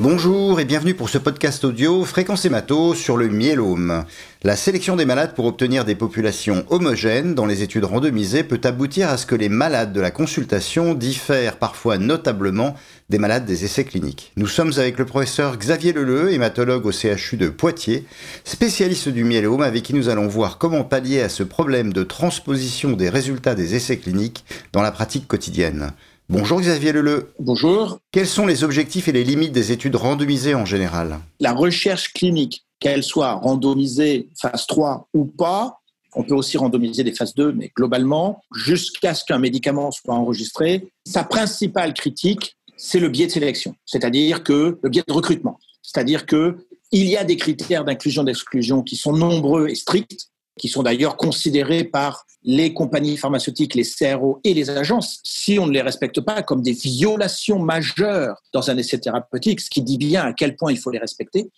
Bonjour et bienvenue pour ce podcast audio Fréquence Hémato sur le myélome. La sélection des malades pour obtenir des populations homogènes dans les études randomisées peut aboutir à ce que les malades de la consultation diffèrent parfois notablement des malades des essais cliniques. Nous sommes avec le professeur Xavier Leleu, hématologue au CHU de Poitiers, spécialiste du myélome avec qui nous allons voir comment pallier à ce problème de transposition des résultats des essais cliniques dans la pratique quotidienne. Bonjour Xavier Leleu. Bonjour. Quels sont les objectifs et les limites des études randomisées en général? La recherche clinique, qu'elle soit randomisée phase 3 ou pas, on peut aussi randomiser des phases 2, mais globalement, jusqu'à ce qu'un médicament soit enregistré, sa principale critique, c'est le biais de sélection, c'est-à-dire que le biais de recrutement. C'est-à-dire que il y a des critères d'inclusion d'exclusion qui sont nombreux et stricts, qui sont d'ailleurs considérés par les compagnies pharmaceutiques, les CRO et les agences, si on ne les respecte pas comme des violations majeures dans un essai thérapeutique, ce qui dit bien à quel point il faut les respecter,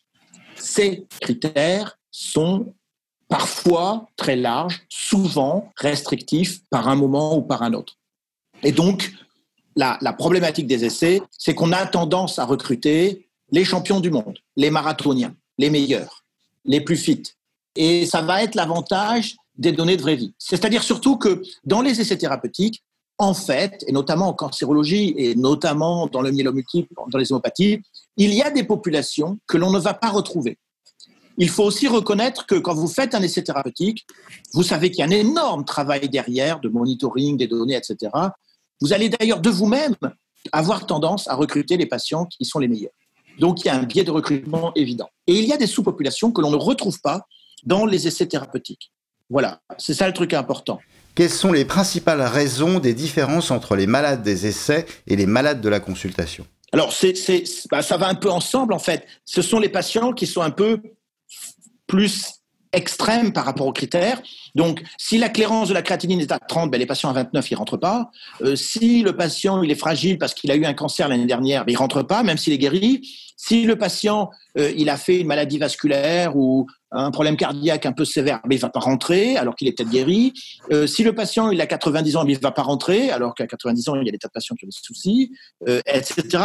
ces critères sont parfois très larges, souvent restrictifs par un moment ou par un autre. Et donc, la, la problématique des essais, c'est qu'on a tendance à recruter les champions du monde, les marathoniens, les meilleurs, les plus fit, et ça va être l'avantage des données de vraie vie. C'est-à-dire surtout que dans les essais thérapeutiques, en fait, et notamment en cancérologie et notamment dans le myélome multiple, dans les hémopathies, il y a des populations que l'on ne va pas retrouver. Il faut aussi reconnaître que quand vous faites un essai thérapeutique, vous savez qu'il y a un énorme travail derrière de monitoring des données, etc. Vous allez d'ailleurs de vous-même avoir tendance à recruter les patients qui sont les meilleurs. Donc il y a un biais de recrutement évident. Et il y a des sous-populations que l'on ne retrouve pas dans les essais thérapeutiques. Voilà, c'est ça le truc important. Quelles sont les principales raisons des différences entre les malades des essais et les malades de la consultation? Alors, c'est, bah, ça va un peu ensemble en fait. Ce sont les patients qui sont un peu plus extrêmes par rapport aux critères. Donc, si la clairance de la créatinine est à 30, ben, les patients à 29, ils rentrent pas. Euh, si le patient il est fragile parce qu'il a eu un cancer l'année dernière, ben, il rentre pas, même s'il est guéri. Si le patient euh, il a fait une maladie vasculaire ou un problème cardiaque un peu sévère, mais il va pas rentrer alors qu'il est peut-être guéri. Euh, si le patient il a 90 ans, mais il va pas rentrer alors qu'à 90 ans il y a des tas de patients qui ont des soucis, euh, etc.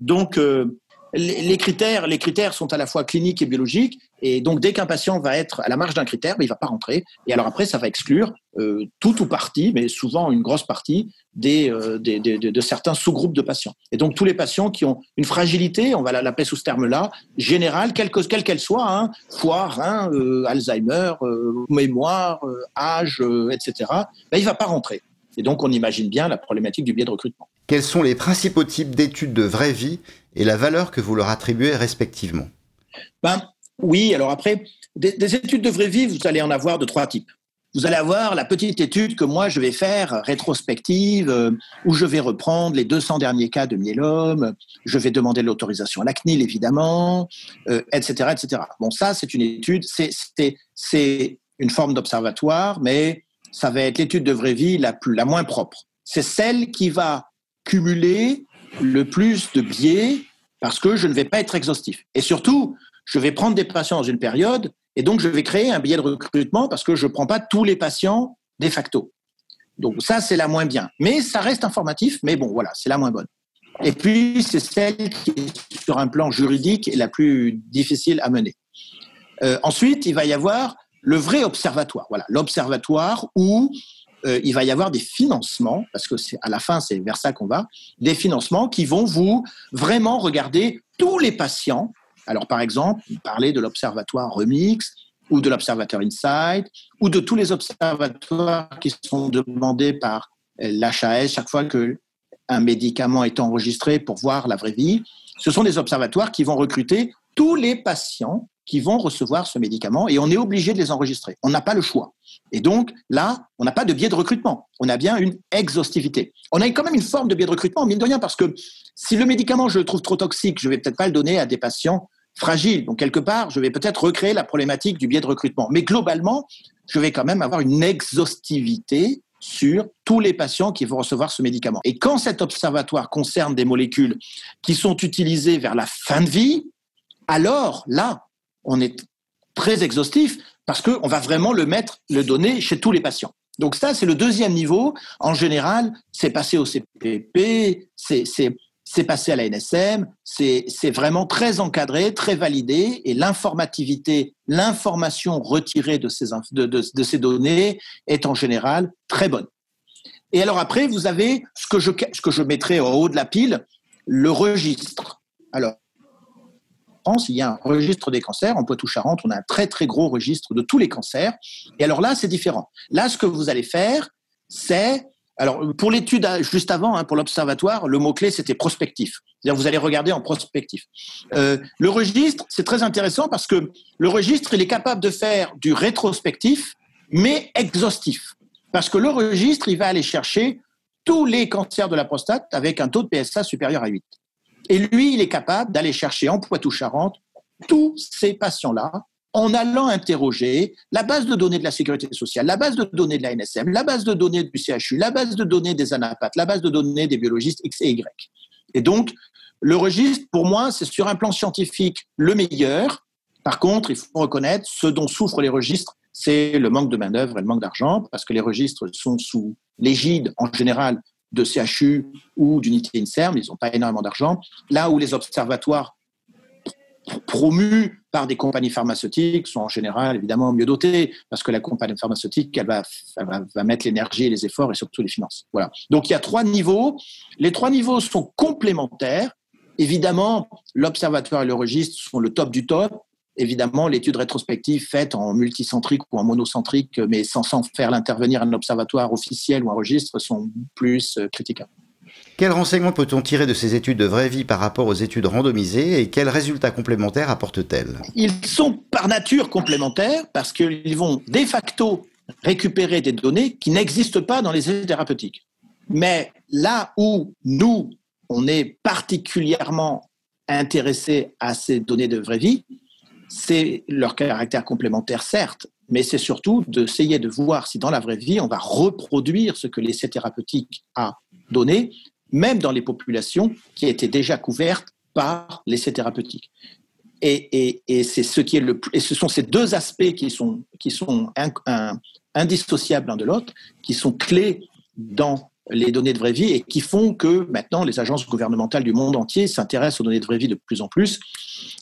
Donc euh, les, critères, les critères sont à la fois cliniques et biologiques, et donc dès qu'un patient va être à la marge d'un critère, ben, il va pas rentrer. Et alors après, ça va exclure euh, tout ou partie, mais souvent une grosse partie euh, des, de certains sous-groupes de patients. Et donc tous les patients qui ont une fragilité, on va l'appeler sous ce terme-là, générale, quelle qu'elle soit, hein, foie, euh, Alzheimer, mémoire, âge, etc. Ben, il va pas rentrer. Et donc on imagine bien la problématique du biais de recrutement. Quels sont les principaux types d'études de vraie vie et la valeur que vous leur attribuez respectivement ben, Oui, alors après, des, études de vraie vie, vous allez en avoir de trois types. Vous allez avoir la petite étude que moi je vais faire, rétrospective, euh, où je vais reprendre les 200 derniers cas de myélome, je vais demander l'autorisation à la CNIL évidemment, etc., euh, etc. Bon, ça c'est une étude, c'est une forme d'observatoire, mais ça va être l'étude de vraie vie la, plus, la moins propre. C'est celle qui va cumuler le plus de biais parce que je ne vais pas être exhaustif. Et surtout, je vais prendre des patients dans une période et donc je vais créer un biais de recrutement parce que je ne prends pas tous les patients de facto. Donc ça, c'est la moins bien. Mais ça reste informatif, mais bon, voilà, c'est la moins bonne. Et puis, c'est celle qui sur un plan juridique est la plus difficile à mener. Euh, ensuite, il va y avoir le vrai observatoire. Voilà, l'observatoire où euh, il va y avoir des financements, parce que c'est à la fin, c'est vers ça qu'on va, des financements qui vont vous vraiment regarder tous les patients. Alors, par exemple, parler de l'observatoire Remix ou de l'observatoire Insight ou de tous les observatoires qui sont demandés par l'HAS chaque fois que un médicament est enregistré pour voir la vraie vie. Ce sont des observatoires qui vont recruter tous les patients qui vont recevoir ce médicament et on est obligé de les enregistrer. On n'a pas le choix. Et donc là, on n'a pas de biais de recrutement. On a bien une exhaustivité. On a quand même une forme de biais de recrutement, mine de rien, parce que si le médicament, je le trouve trop toxique, je vais peut-être pas le donner à des patients fragiles. Donc quelque part, je vais peut-être recréer la problématique du biais de recrutement. Mais globalement, je vais quand même avoir une exhaustivité sur tous les patients qui vont recevoir ce médicament. Et quand cet observatoire concerne des molécules qui sont utilisées vers la fin de vie, alors là, on est très exhaustif parce qu'on va vraiment le mettre, le donner chez tous les patients. Donc ça, c'est le deuxième niveau. En général, c'est passé au CPP, c'est passé à la NSM, c'est vraiment très encadré, très validé, et l'informativité, l'information retirée de ces, de, de, ces données est en général très bonne. Et alors après, vous avez ce que je, ce que je mettrai au haut de la pile, le registre. Alors, en Il y a un registre des cancers. En Poitou-Charentes, on a un très très gros registre de tous les cancers. Et alors là, c'est différent. Là, ce que vous allez faire, c'est alors, pour l'étude juste avant, hein, pour l'observatoire, le mot-clé, c'était prospectif. C'est-à-dire, vous allez regarder en prospectif. Euh, le registre, c'est très intéressant parce que le registre, il est capable de faire du rétrospectif, mais exhaustif. Parce que le registre, il va aller chercher tous les cancers de la prostate avec un taux de PSA supérieur à 8. Et lui, il est capable d'aller chercher en Poitou-Charentes tous ces patients-là en allant interroger la base de données de la sécurité sociale, la base de données de la NSM, la base de données du CHU, la base de données des anapathes, la base de données des biologistes X et Y. Et donc, le registre, pour moi, c'est sur un plan scientifique le meilleur. Par contre, il faut reconnaître ce dont souffrent les registres, c'est le manque de main-d'œuvre et le manque d'argent, parce que les registres sont sous l'égide, en général, de CHU ou d'unité INSERM, ils n'ont pas énormément d'argent. Là où les observatoires promus par des compagnies pharmaceutiques sont en général évidemment mieux dotés parce que la compagnie pharmaceutique elle va, va, mettre l'énergie et les efforts et surtout les finances. Voilà. Donc il y a trois niveaux. Les trois niveaux sont complémentaires. Évidemment, l'observatoire et le registre sont le top du top. Évidemment, l'étude rétrospective faite en multicentrique ou en monocentrique, mais sans, sans faire l'intervenir un observatoire officiel ou un registre, sont plus euh, critiquables. Quels renseignements peut-on tirer de ces études de vraie vie par rapport aux études randomisées et quels résultats complémentaires apportent-elles? Ils sont par nature complémentaires parce qu'ils vont de facto récupérer des données qui n'existent pas dans les études thérapeutiques. Mais là où nous, on est particulièrement intéressé à ces données de vraie vie, c'est leur caractère complémentaire, certes, mais c'est surtout d'essayer de voir si dans la vraie vie, on va reproduire ce que l'essai thérapeutique a donné même dans les populations qui étaient déjà couvertes par l'essai thérapeutique. Et, ce qui est le et ce sont ces deux aspects qui sont qui sont indissociables l'un de l'autre, qui sont clés dans les données de vraie vie et qui font que maintenant les agences gouvernementales du monde entier s'intéressent aux données de vraie vie de plus en plus.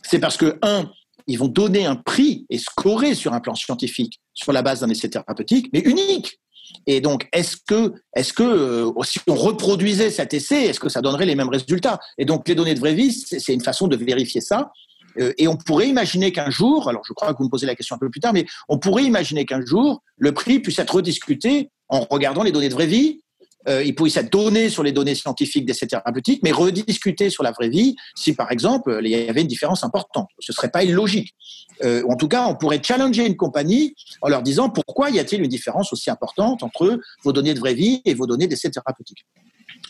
C'est parce que un, ils vont donner un prix et scorer sur un plan scientifique sur la base d'un essai thérapeutique, mais unique. Et donc, est-ce que, est-ce que euh, si on reproduisait cet essai, est-ce que ça donnerait les mêmes résultats? Et donc, les données de vraie vie, c'est une façon de vérifier ça. Euh, et on pourrait imaginer qu'un jour, alors je crois que vous me posez la question un peu plus tard, mais on pourrait imaginer qu'un jour, le prix puisse être rediscuté en regardant les données de vraie vie euh, il pouvait donné sur les données scientifiques d'essais thérapeutiques, mais rediscuter sur la vraie vie si, par exemple, il y avait une différence importante. Ce ne serait pas illogique. Euh, en tout cas, on pourrait challenger une compagnie en leur disant pourquoi y a-t-il une différence aussi importante entre vos données de vraie vie et vos données d'essais thérapeutiques.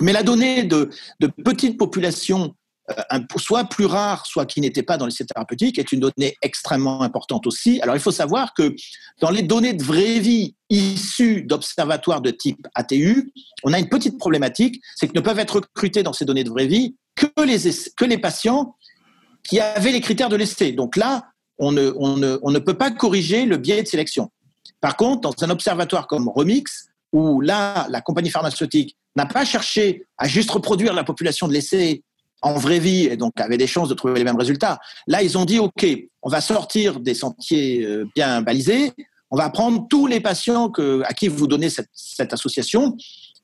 Mais la donnée de, de petites populations soit plus rare, soit qui n'était pas dans les thérapeutiques, est une donnée extrêmement importante aussi. Alors il faut savoir que dans les données de vraie vie issues d'observatoires de type ATU, on a une petite problématique, c'est que ne peuvent être recrutés dans ces données de vraie vie que les, que les patients qui avaient les critères de l'essai. Donc là, on ne, on, ne, on ne peut pas corriger le biais de sélection. Par contre, dans un observatoire comme Remix, où là, la compagnie pharmaceutique n'a pas cherché à juste reproduire la population de l'essai en vraie vie et donc avaient des chances de trouver les mêmes résultats. Là, ils ont dit, OK, on va sortir des sentiers euh, bien balisés, on va prendre tous les patients à qui vous donnez cette, cette association.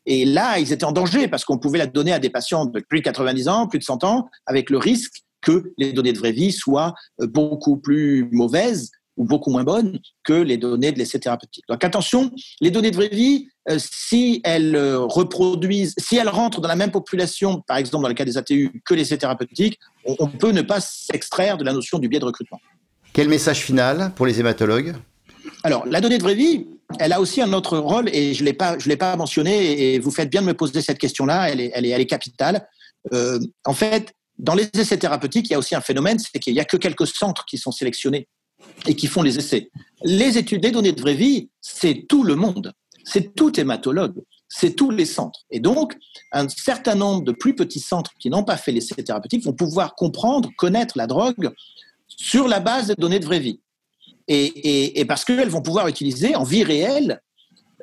Et là, ils étaient en danger parce qu'on pouvait la donner à des patients de plus de 90 ans, plus de 100 ans, avec le risque que les données de vraie vie soient euh, beaucoup plus mauvaises ou beaucoup moins bonnes que les données de l'essai thérapeutique. Donc attention, les données de vraie vie, si elles euh, reproduisent, si elles rentrent dans la même population, par exemple dans le cas des ATU, que l'essai thérapeutique, on, peut ne pas s'extraire de la notion du biais de recrutement. Quel message final pour les hématologues? Alors, la donnée de vraie vie, elle a aussi un autre rôle et je ne l'ai pas, pas mentionné et vous faites bien de me poser cette question-là, elle est, elle est, elle est capitale. Euh, en fait, dans les essais thérapeutiques, il y a aussi un phénomène, c'est qu'il n'y a que quelques centres qui sont sélectionnés et qui font les essais. Les études des données de vraie vie, c'est tout le monde, c'est tout hématologue, c'est tous les centres. Et donc, un certain nombre de plus petits centres qui n'ont pas fait l'essai thérapeutique vont pouvoir comprendre, connaître la drogue sur la base des données de vraie vie. Et, parce qu'elles vont pouvoir utiliser en vie réelle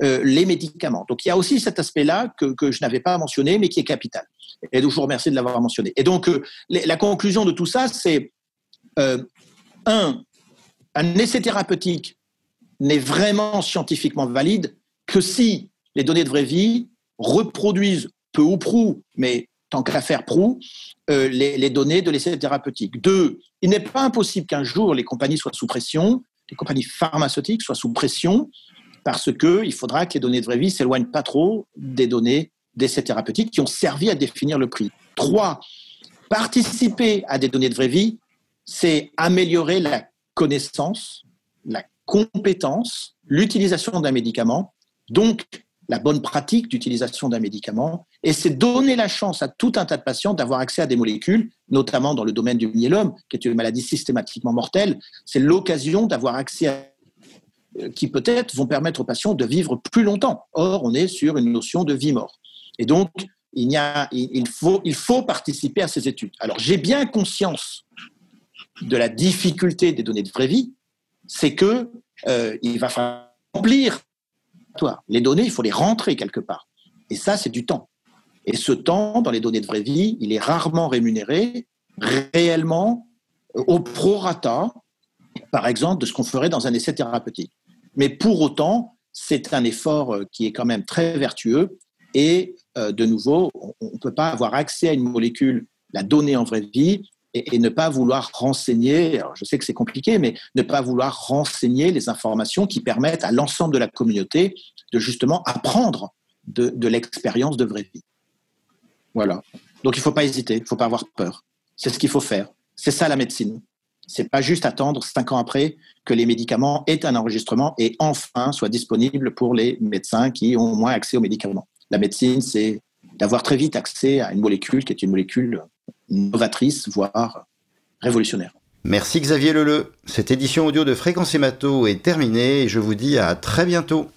euh, les médicaments. Donc il y a aussi cet aspect-là que, je n'avais pas mentionné, mais qui est capital. Et je vous remercie de l'avoir mentionné. Et donc, euh, la conclusion de tout ça, c'est euh, un, un essai thérapeutique n'est vraiment scientifiquement valide que si les données de vraie vie reproduisent peu ou prou, mais tant qu'à faire prou, euh, les, données de l'essai thérapeutique. Deux, il n'est pas impossible qu'un jour les compagnies soient sous pression, les compagnies pharmaceutiques soient sous pression, parce qu'il faudra que les données de vraie vie s'éloignent pas trop des données d'essais thérapeutiques qui ont servi à définir le prix. Trois, participer à des données de vraie vie, c'est améliorer la connaissance, la compétence, l'utilisation d'un médicament, donc la bonne pratique d'utilisation d'un médicament, et c'est donner la chance à tout un tas de patients d'avoir accès à des molécules, notamment dans le domaine du myélome, qui est une maladie systématiquement mortelle. C'est l'occasion d'avoir accès à euh, qui peut-être vont permettre aux patients de vivre plus longtemps. Or, on est sur une notion de vie-mort. Et donc, il, faut participer à ces études. Alors, j'ai bien conscience de la difficulté des données de vraie vie, c'est que euh, il va falloir remplir les données, il faut les rentrer quelque part. Et ça, c'est du temps. Et ce temps, dans les données de vraie vie, il est rarement rémunéré réellement euh, au prorata, par exemple, de ce qu'on ferait dans un essai thérapeutique. Mais pour autant, c'est un effort euh, qui est quand même très vertueux. Et euh, de nouveau, on ne peut pas avoir accès à une molécule, la donner en vraie vie, et, ne pas vouloir renseigner, je sais que c'est compliqué, mais ne pas vouloir renseigner les informations qui permettent à l'ensemble de la communauté de justement apprendre de, de l'expérience de vraie vie. Voilà. Donc il ne faut pas hésiter, il ne faut pas avoir peur. C'est ce qu'il faut faire. C'est ça la médecine. C'est pas juste attendre cinq ans après que les médicaments aient un enregistrement et enfin soient disponibles pour les médecins qui ont moins accès aux médicaments. La médecine, c'est d'avoir très vite accès à une molécule qui est une molécule novatrice, voire révolutionnaire. Merci Xavier Leleu. Cette édition audio de Fréquence Hémato est terminée et je vous dis à très bientôt.